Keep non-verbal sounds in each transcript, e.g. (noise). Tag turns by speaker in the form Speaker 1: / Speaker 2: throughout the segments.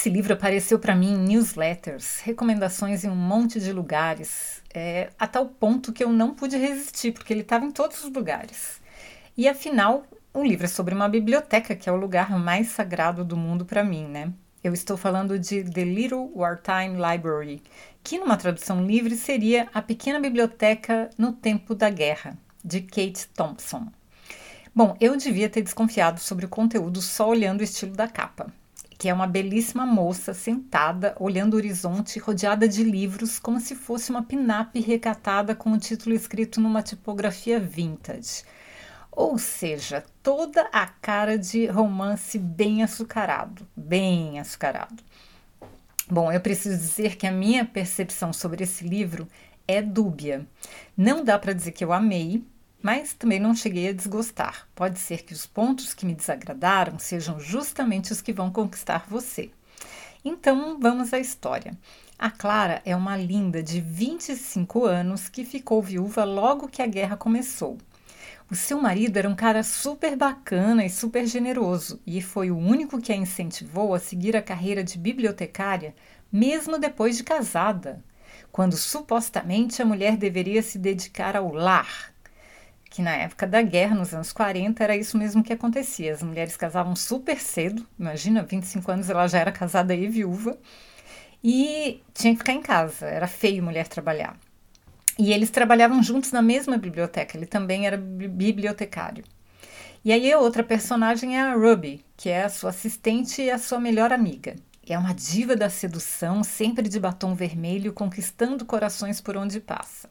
Speaker 1: Esse livro apareceu para mim em newsletters, recomendações em um monte de lugares, é, a tal ponto que eu não pude resistir, porque ele estava em todos os lugares. E afinal, o livro é sobre uma biblioteca, que é o lugar mais sagrado do mundo para mim, né? Eu estou falando de The Little Wartime Library, que numa tradução livre seria A Pequena Biblioteca no Tempo da Guerra, de Kate Thompson. Bom, eu devia ter desconfiado sobre o conteúdo só olhando o estilo da capa que é uma belíssima moça sentada, olhando o horizonte, rodeada de livros, como se fosse uma pin-up recatada com o título escrito numa tipografia vintage. Ou seja, toda a cara de romance bem açucarado, bem açucarado. Bom, eu preciso dizer que a minha percepção sobre esse livro é dúbia. Não dá para dizer que eu amei, mas também não cheguei a desgostar. Pode ser que os pontos que me desagradaram sejam justamente os que vão conquistar você. Então, vamos à história. A Clara é uma linda de 25 anos que ficou viúva logo que a guerra começou. O seu marido era um cara super bacana e super generoso e foi o único que a incentivou a seguir a carreira de bibliotecária, mesmo depois de casada, quando supostamente a mulher deveria se dedicar ao lar, que na época da guerra, nos anos 40, era isso mesmo que acontecia. As mulheres casavam super cedo, imagina, 25 anos ela já era casada e viúva, e tinha que ficar em casa, era feio mulher trabalhar. E eles trabalhavam juntos na mesma biblioteca, ele também era bibliotecário. E aí a outra personagem é a Ruby, que é a sua assistente e a sua melhor amiga. É uma diva da sedução, sempre de batom vermelho, conquistando corações por onde passa.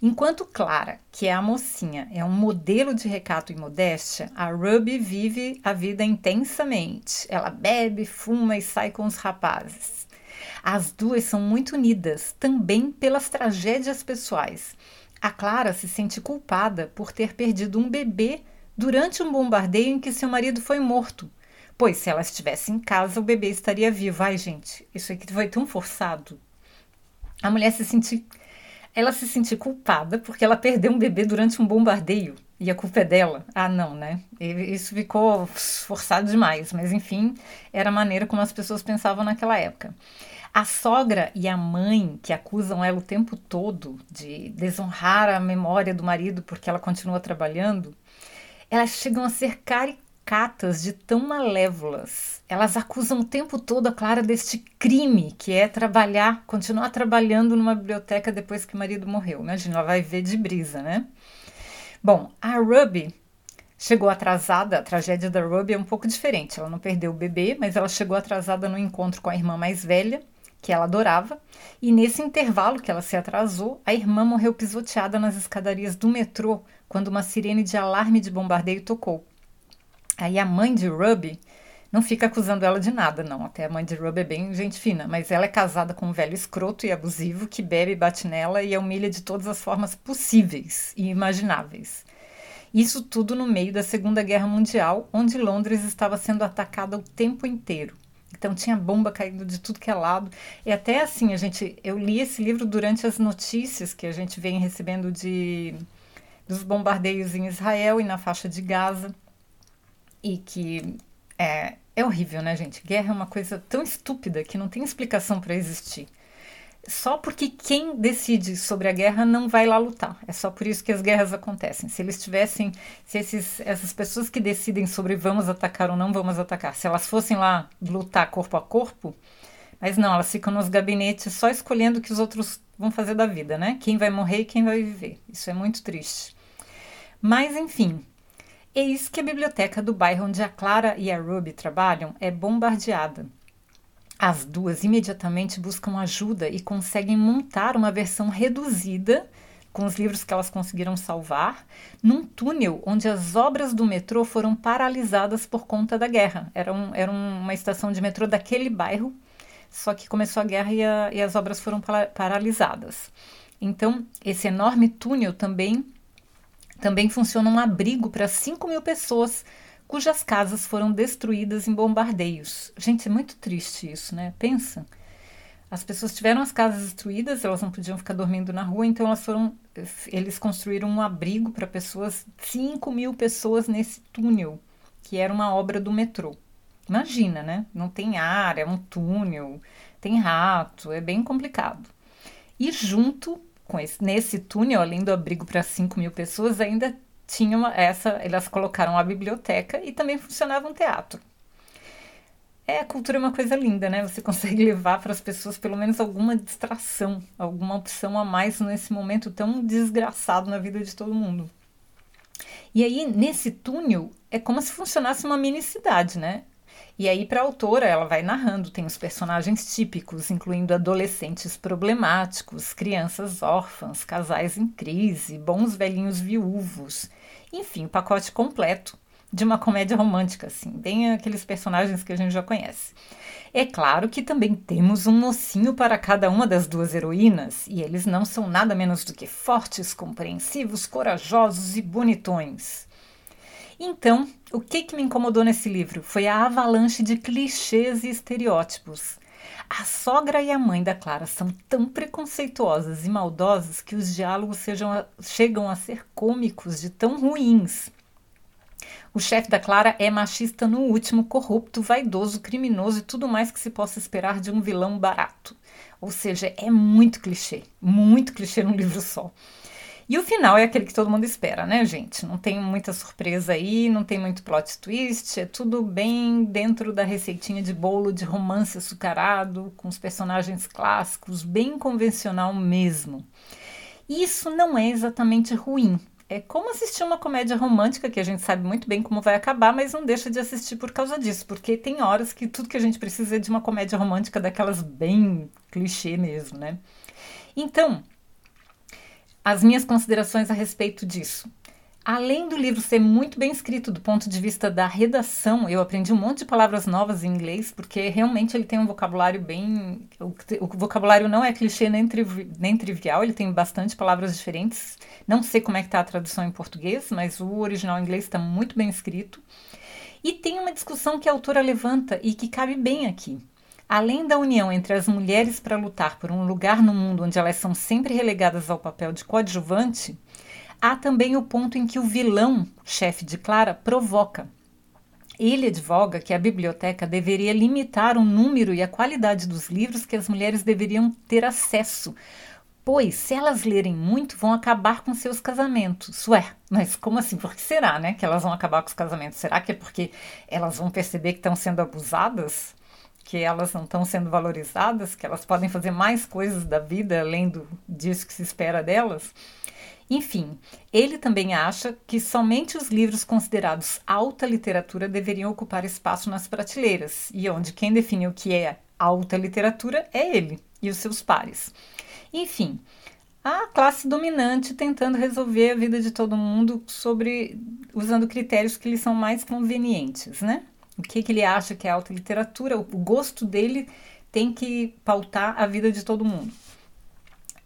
Speaker 1: Enquanto Clara, que é a mocinha, é um modelo de recato e modéstia, a Ruby vive a vida intensamente. Ela bebe, fuma e sai com os rapazes. As duas são muito unidas, também pelas tragédias pessoais. A Clara se sente culpada por ter perdido um bebê durante um bombardeio em que seu marido foi morto. Pois se ela estivesse em casa, o bebê estaria vivo. Ai, gente, isso aqui foi tão forçado. A mulher se sente ela se sentir culpada porque ela perdeu um bebê durante um bombardeio e a culpa é dela. Ah, não, né? Isso ficou forçado demais, mas enfim, era a maneira como as pessoas pensavam naquela época. A sogra e a mãe, que acusam ela o tempo todo de desonrar a memória do marido porque ela continua trabalhando, elas chegam a ser caricatas catas de tão malévolas. Elas acusam o tempo todo a Clara deste crime, que é trabalhar, continuar trabalhando numa biblioteca depois que o marido morreu. Imagina, ela vai ver de brisa, né? Bom, a Ruby chegou atrasada. A tragédia da Ruby é um pouco diferente. Ela não perdeu o bebê, mas ela chegou atrasada no encontro com a irmã mais velha, que ela adorava. E nesse intervalo que ela se atrasou, a irmã morreu pisoteada nas escadarias do metrô quando uma sirene de alarme de bombardeio tocou. Aí a mãe de Ruby não fica acusando ela de nada, não. Até a mãe de Ruby é bem gente fina, mas ela é casada com um velho escroto e abusivo que bebe bate nela e a humilha de todas as formas possíveis e imagináveis. Isso tudo no meio da Segunda Guerra Mundial, onde Londres estava sendo atacada o tempo inteiro. Então tinha bomba caindo de tudo que é lado. E até assim, a gente, eu li esse livro durante as notícias que a gente vem recebendo de dos bombardeios em Israel e na faixa de Gaza e que é, é horrível, né, gente? Guerra é uma coisa tão estúpida que não tem explicação para existir. Só porque quem decide sobre a guerra não vai lá lutar. É só por isso que as guerras acontecem. Se eles tivessem, se esses, essas pessoas que decidem sobre vamos atacar ou não vamos atacar, se elas fossem lá lutar corpo a corpo, mas não, elas ficam nos gabinetes só escolhendo o que os outros vão fazer da vida, né? Quem vai morrer e quem vai viver. Isso é muito triste. Mas, enfim, Eis que a biblioteca do bairro onde a Clara e a Ruby trabalham é bombardeada. As duas imediatamente buscam ajuda e conseguem montar uma versão reduzida com os livros que elas conseguiram salvar, num túnel onde as obras do metrô foram paralisadas por conta da guerra. Era, um, era uma estação de metrô daquele bairro, só que começou a guerra e, a, e as obras foram paralisadas. Então, esse enorme túnel também, também funciona um abrigo para 5 mil pessoas cujas casas foram destruídas em bombardeios. Gente, é muito triste isso, né? Pensa. As pessoas tiveram as casas destruídas, elas não podiam ficar dormindo na rua, então elas foram, eles construíram um abrigo para pessoas, 5 mil pessoas nesse túnel, que era uma obra do metrô. Imagina, né? Não tem ar, é um túnel, tem rato, é bem complicado. E junto com esse, nesse túnel, além do abrigo para 5 mil pessoas, ainda tinha uma, essa, elas colocaram a biblioteca e também funcionava um teatro. É, a cultura é uma coisa linda, né? Você (laughs) consegue levar para as pessoas pelo menos alguma distração, alguma opção a mais nesse momento tão desgraçado na vida de todo mundo. E aí, nesse túnel, é como se funcionasse uma mini cidade, né? E aí, para a autora, ela vai narrando, tem os personagens típicos, incluindo adolescentes problemáticos, crianças órfãs, casais em crise, bons velhinhos viúvos, enfim, o pacote completo de uma comédia romântica, assim, bem aqueles personagens que a gente já conhece. É claro que também temos um mocinho para cada uma das duas heroínas, e eles não são nada menos do que fortes, compreensivos, corajosos e bonitões. Então, o que, que me incomodou nesse livro foi a avalanche de clichês e estereótipos. A sogra e a mãe da Clara são tão preconceituosas e maldosas que os diálogos sejam, chegam a ser cômicos de tão ruins. O chefe da Clara é machista no último, corrupto, vaidoso, criminoso e tudo mais que se possa esperar de um vilão barato. Ou seja, é muito clichê, muito clichê num livro só. E o final é aquele que todo mundo espera, né, gente? Não tem muita surpresa aí, não tem muito plot twist, é tudo bem dentro da receitinha de bolo de romance açucarado, com os personagens clássicos, bem convencional mesmo. Isso não é exatamente ruim. É como assistir uma comédia romântica que a gente sabe muito bem como vai acabar, mas não deixa de assistir por causa disso, porque tem horas que tudo que a gente precisa é de uma comédia romântica daquelas bem clichê mesmo, né? Então, as minhas considerações a respeito disso. Além do livro ser muito bem escrito do ponto de vista da redação, eu aprendi um monte de palavras novas em inglês, porque realmente ele tem um vocabulário bem. O, vocabulário não é clichê nem, nem trivial, ele tem bastante palavras diferentes. Não sei como é que está a tradução em português, mas o original em inglês está muito bem escrito. E tem uma discussão que a autora levanta e que cabe bem aqui. Além da união entre as mulheres para lutar por um lugar no mundo onde elas são sempre relegadas ao papel de coadjuvante, há também o ponto em que o vilão, chefe de Clara, provoca. Ele advoga que a biblioteca deveria limitar o número e a qualidade dos livros que as mulheres deveriam ter acesso, pois se elas lerem muito vão acabar com seus casamentos. Ué, mas como assim? Por que será, né, que elas vão acabar com os casamentos? Será que é porque elas vão perceber que estão sendo abusadas? Que elas não estão sendo valorizadas, que elas podem fazer mais coisas da vida além do, disso que se espera delas. Enfim, ele também acha que somente os livros considerados alta literatura deveriam ocupar espaço nas prateleiras, e onde quem define o que é alta literatura é ele e os seus pares. Enfim, a classe dominante tentando resolver a vida de todo mundo sobre usando critérios que lhes são mais convenientes, né? O que, que ele acha que é alta literatura, o gosto dele tem que pautar a vida de todo mundo.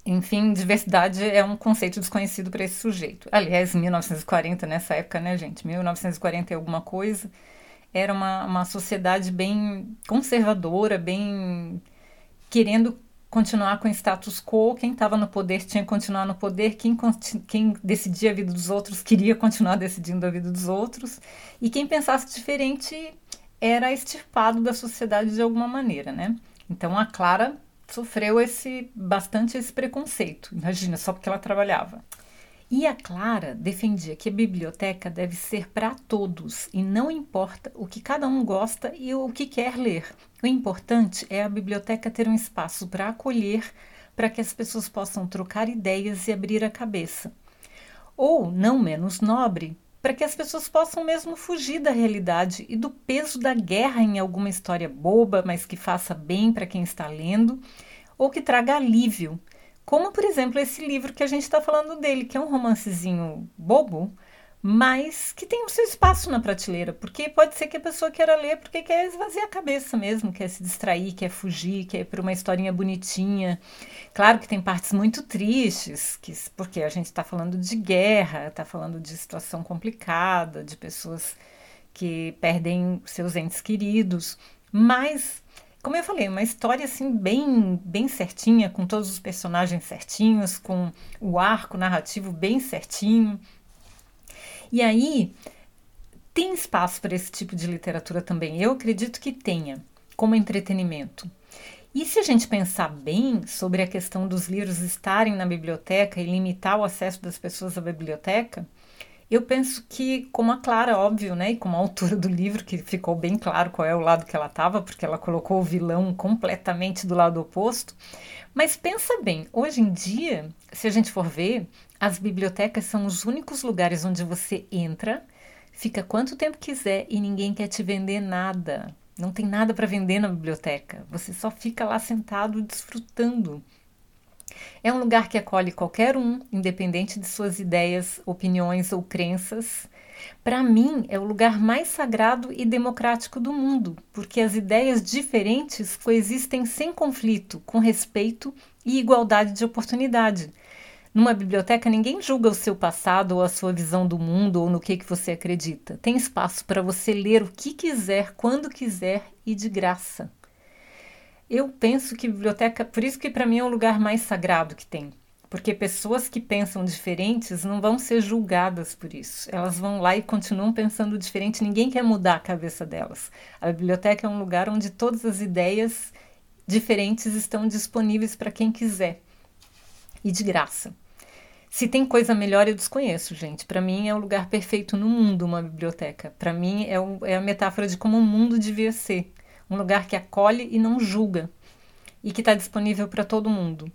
Speaker 1: Enfim, diversidade é um conceito desconhecido para esse sujeito. Aliás, 1940, nessa época, né, gente? 1940 e alguma coisa, era uma, uma sociedade bem conservadora, bem querendo continuar com o status quo. Quem estava no poder tinha que continuar no poder. Quem, quem decidia a vida dos outros queria continuar decidindo a vida dos outros. E quem pensasse diferente era extirpado da sociedade de alguma maneira, né? Então a Clara sofreu esse bastante esse preconceito. Imagina, só porque ela trabalhava. E a Clara defendia que a biblioteca deve ser para todos e não importa o que cada um gosta e o que quer ler. O importante é a biblioteca ter um espaço para acolher, para que as pessoas possam trocar ideias e abrir a cabeça. Ou, não menos nobre, para que as pessoas possam mesmo fugir da realidade e do peso da guerra em alguma história boba, mas que faça bem para quem está lendo, ou que traga alívio. Como, por exemplo, esse livro que a gente está falando dele, que é um romancezinho bobo, mas que tem o seu espaço na prateleira, porque pode ser que a pessoa queira ler porque quer esvaziar a cabeça mesmo, quer se distrair, quer fugir, quer ir para uma historinha bonitinha. Claro que tem partes muito tristes, que, porque a gente está falando de guerra, está falando de situação complicada, de pessoas que perdem seus entes queridos, mas como eu falei, uma história assim bem bem certinha, com todos os personagens certinhos, com o arco narrativo bem certinho. E aí, tem espaço para esse tipo de literatura também. Eu acredito que tenha, como entretenimento. E se a gente pensar bem sobre a questão dos livros estarem na biblioteca e limitar o acesso das pessoas à biblioteca, eu penso que, como a Clara, óbvio, né, e como a autora do livro, que ficou bem claro qual é o lado que ela estava, porque ela colocou o vilão completamente do lado oposto. Mas pensa bem, hoje em dia, se a gente for ver, as bibliotecas são os únicos lugares onde você entra, fica quanto tempo quiser e ninguém quer te vender nada. Não tem nada para vender na biblioteca. Você só fica lá sentado desfrutando. É um lugar que acolhe qualquer um, independente de suas ideias, opiniões ou crenças. Para mim, é o lugar mais sagrado e democrático do mundo, porque as ideias diferentes coexistem sem conflito, com respeito e igualdade de oportunidade. Numa biblioteca, ninguém julga o seu passado ou a sua visão do mundo ou no que, que você acredita. Tem espaço para você ler o que quiser, quando quiser e de graça. Eu penso que biblioteca, por isso que para mim é o lugar mais sagrado que tem. Porque pessoas que pensam diferentes não vão ser julgadas por isso. Elas vão lá e continuam pensando diferente, ninguém quer mudar a cabeça delas. A biblioteca é um lugar onde todas as ideias diferentes estão disponíveis para quem quiser e de graça. Se tem coisa melhor, eu desconheço, gente. Para mim é o lugar perfeito no mundo uma biblioteca. Para mim é, o, é a metáfora de como o mundo devia ser. Um lugar que acolhe e não julga. E que está disponível para todo mundo.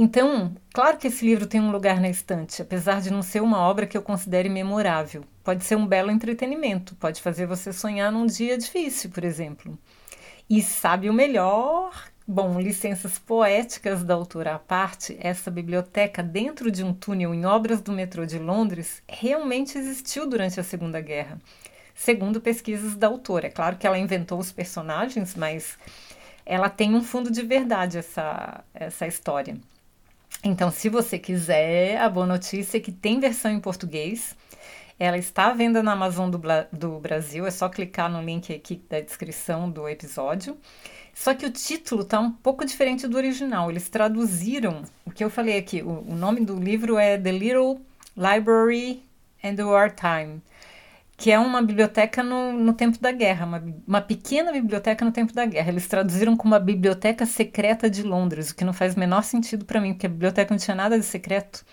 Speaker 1: Então, claro que esse livro tem um lugar na estante, apesar de não ser uma obra que eu considere memorável. Pode ser um belo entretenimento, pode fazer você sonhar num dia difícil, por exemplo. E sabe o melhor Bom, licenças poéticas da autora à parte, essa biblioteca dentro de um túnel em obras do metrô de Londres realmente existiu durante a Segunda Guerra, segundo pesquisas da autora. É claro que ela inventou os personagens, mas ela tem um fundo de verdade essa, essa história. Então, se você quiser, a boa notícia é que tem versão em português. Ela está à venda na Amazon do, do Brasil, é só clicar no link aqui da descrição do episódio. Só que o título está um pouco diferente do original. Eles traduziram o que eu falei aqui. O, o nome do livro é The Little Library and the Wartime, que é uma biblioteca no, no tempo da guerra, uma, uma pequena biblioteca no tempo da guerra. Eles traduziram como a Biblioteca Secreta de Londres, o que não faz o menor sentido para mim, porque a biblioteca não tinha nada de secreto.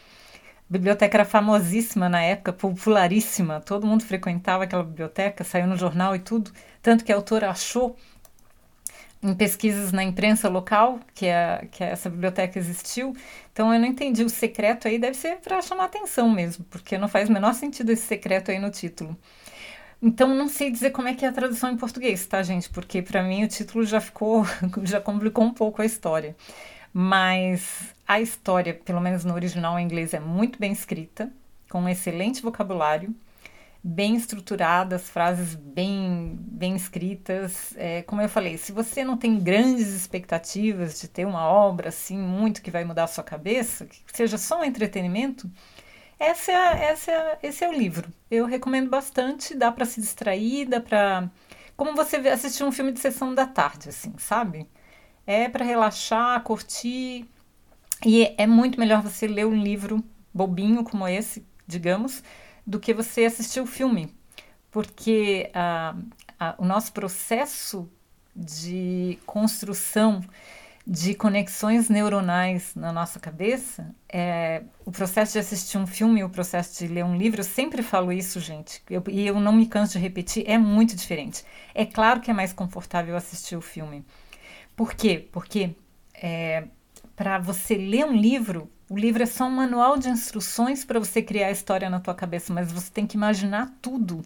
Speaker 1: A biblioteca era famosíssima na época, popularíssima, todo mundo frequentava aquela biblioteca, saiu no jornal e tudo. Tanto que a autora achou em pesquisas na imprensa local que, é, que essa biblioteca existiu. Então eu não entendi. O secreto aí deve ser para chamar atenção mesmo, porque não faz o menor sentido esse secreto aí no título. Então não sei dizer como é que é a tradução em português, tá, gente? Porque para mim o título já ficou, (laughs) já complicou um pouco a história. Mas a história, pelo menos no original em inglês, é muito bem escrita, com um excelente vocabulário bem estruturadas, frases bem, bem escritas. É, como eu falei, se você não tem grandes expectativas de ter uma obra assim muito que vai mudar a sua cabeça, que seja só um entretenimento, essa é, essa é, esse é o livro. Eu recomendo bastante, dá para se distrair, dá para como você assistir um filme de sessão da tarde, assim, sabe? É para relaxar, curtir. E é muito melhor você ler um livro bobinho como esse, digamos, do que você assistir o filme, porque ah, o nosso processo de construção de conexões neuronais na nossa cabeça, é, o processo de assistir um filme o processo de ler um livro, eu sempre falo isso, gente, eu, e eu não me canso de repetir, é muito diferente. É claro que é mais confortável assistir o filme. Por quê? Porque é, para você ler um livro, o livro é só um manual de instruções para você criar a história na tua cabeça, mas você tem que imaginar tudo.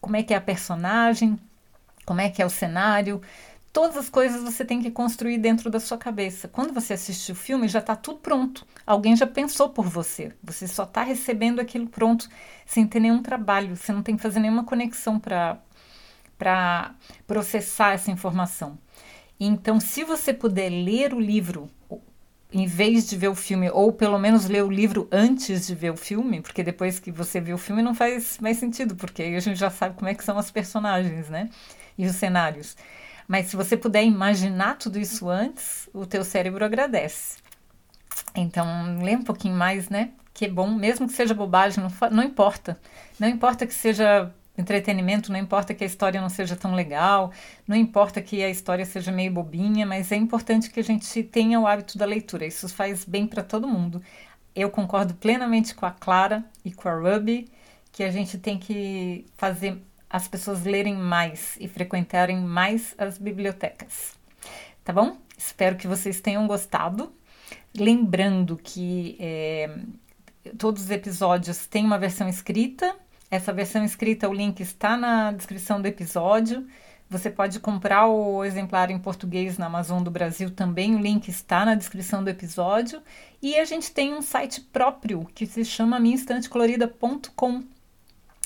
Speaker 1: Como é que é a personagem, como é que é o cenário, todas as coisas você tem que construir dentro da sua cabeça. Quando você assiste o filme, já está tudo pronto. Alguém já pensou por você. Você só está recebendo aquilo pronto, sem ter nenhum trabalho. Você não tem que fazer nenhuma conexão para processar essa informação. Então, se você puder ler o livro em vez de ver o filme, ou pelo menos ler o livro antes de ver o filme, porque depois que você vê o filme não faz mais sentido, porque aí a gente já sabe como é que são as personagens, né? E os cenários. Mas se você puder imaginar tudo isso antes, o teu cérebro agradece. Então, lê um pouquinho mais, né? Que é bom, mesmo que seja bobagem, não, não importa. Não importa que seja entretenimento, não importa que a história não seja tão legal, não importa que a história seja meio bobinha, mas é importante que a gente tenha o hábito da leitura. Isso faz bem para todo mundo. Eu concordo plenamente com a Clara e com a Ruby que a gente tem que fazer as pessoas lerem mais e frequentarem mais as bibliotecas. Tá bom? Espero que vocês tenham gostado. Lembrando que é, todos os episódios têm uma versão escrita essa versão escrita, o link está na descrição do episódio. Você pode comprar o exemplar em português na Amazon do Brasil também, o link está na descrição do episódio. E a gente tem um site próprio que se chama minhaestantecolorida.com.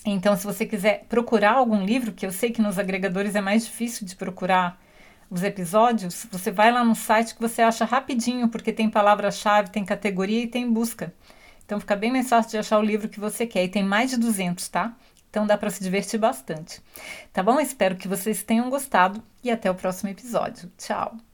Speaker 1: Então, se você quiser procurar algum livro, que eu sei que nos agregadores é mais difícil de procurar os episódios, você vai lá no site que você acha rapidinho, porque tem palavra-chave, tem categoria e tem busca. Então fica bem mais fácil de achar o livro que você quer. E tem mais de 200, tá? Então dá para se divertir bastante. Tá bom? Espero que vocês tenham gostado e até o próximo episódio. Tchau!